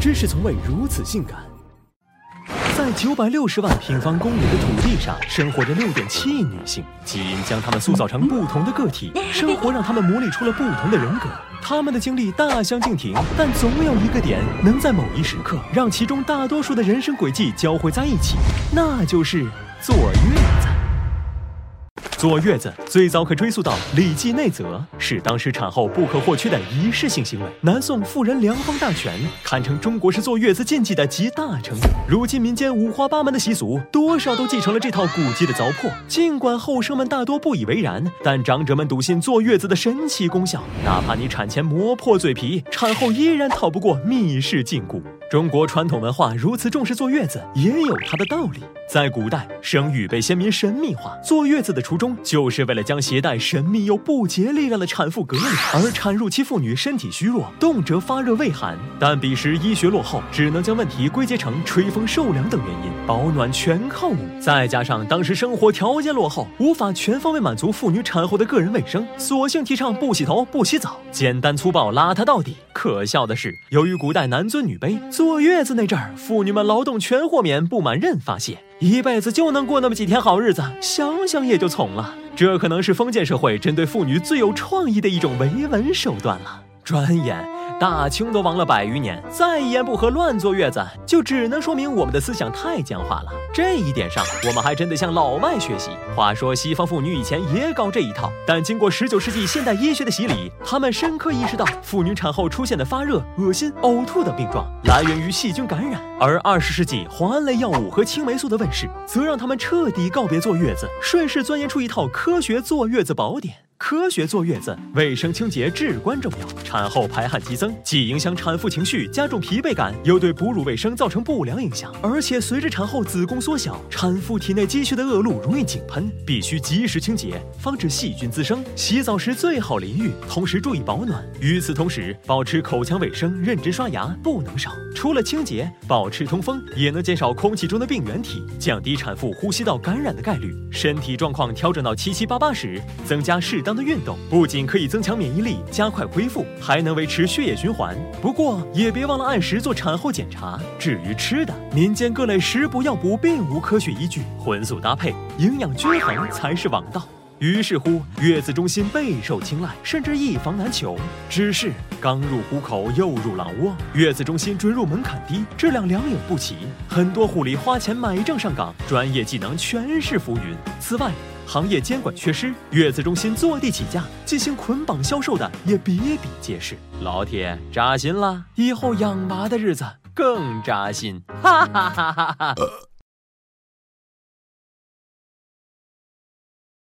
知识从未如此性感。在九百六十万平方公里的土地上，生活着六点七亿女性，基因将她们塑造成不同的个体，生活让她们磨砺出了不同的人格。她们的经历大相径庭，但总有一个点能在某一时刻让其中大多数的人生轨迹交汇在一起，那就是坐月子。坐月子最早可追溯到《礼记内则》，是当时产后不可或缺的仪式性行为。南宋妇人良方大全堪称中国式坐月子禁忌的集大成者。如今民间五花八门的习俗，多少都继承了这套古籍的糟粕。尽管后生们大多不以为然，但长者们笃信坐月子的神奇功效。哪怕你产前磨破嘴皮，产后依然逃不过密室禁锢。中国传统文化如此重视坐月子，也有它的道理。在古代，生育被先民神秘化，坐月子的初衷就是为了将携带神秘又不竭力量的产妇隔离，而产褥期妇女身体虚弱，动辄发热畏寒。但彼时医学落后，只能将问题归结成吹风受凉等原因，保暖全靠捂。再加上当时生活条件落后，无法全方位满足妇女产后的个人卫生，索性提倡不洗头、不洗澡，简单粗暴、邋遢到底。可笑的是，由于古代男尊女卑，坐月子那阵儿，妇女们劳动全豁免，不满任发泄。一辈子就能过那么几天好日子，想想也就从了。这可能是封建社会针对妇女最有创意的一种维稳手段了。转眼大清都亡了百余年，再一言不合乱坐月子，就只能说明我们的思想太僵化了。这一点上，我们还真得向老外学习。话说，西方妇女以前也搞这一套，但经过十九世纪现代医学的洗礼，他们深刻意识到，妇女产后出现的发热、恶心、呕吐等病状来源于细菌感染。而二十世纪磺胺类药物和青霉素的问世，则让他们彻底告别坐月子，顺势钻研出一套科学坐月子宝典。科学坐月子，卫生清洁至关重要。产后排汗激增，既影响产妇情绪，加重疲惫感，又对哺乳卫生造成不良影响。而且随着产后子宫缩小，产妇体内积蓄的恶露容易井喷，必须及时清洁，防止细菌滋生。洗澡时最好淋浴，同时注意保暖。与此同时，保持口腔卫生，认真刷牙不能少。除了清洁，保持通风也能减少空气中的病原体，降低产妇呼吸道感染的概率。身体状况调整到七七八八时，增加适当。的运动不仅可以增强免疫力、加快恢复，还能维持血液循环。不过也别忘了按时做产后检查。至于吃的，民间各类食补药补并无科学依据，荤素搭配、营养均衡才是王道。于是乎，月子中心备受青睐，甚至一房难求。只是刚入虎口，又入狼窝。月子中心准入门槛低，质量良莠不齐，很多护理花钱买证上岗，专业技能全是浮云。此外，行业监管缺失，月子中心坐地起价进行捆绑销售的也比比皆是。老铁扎心了，以后养娃的日子更扎心，哈哈哈哈哈。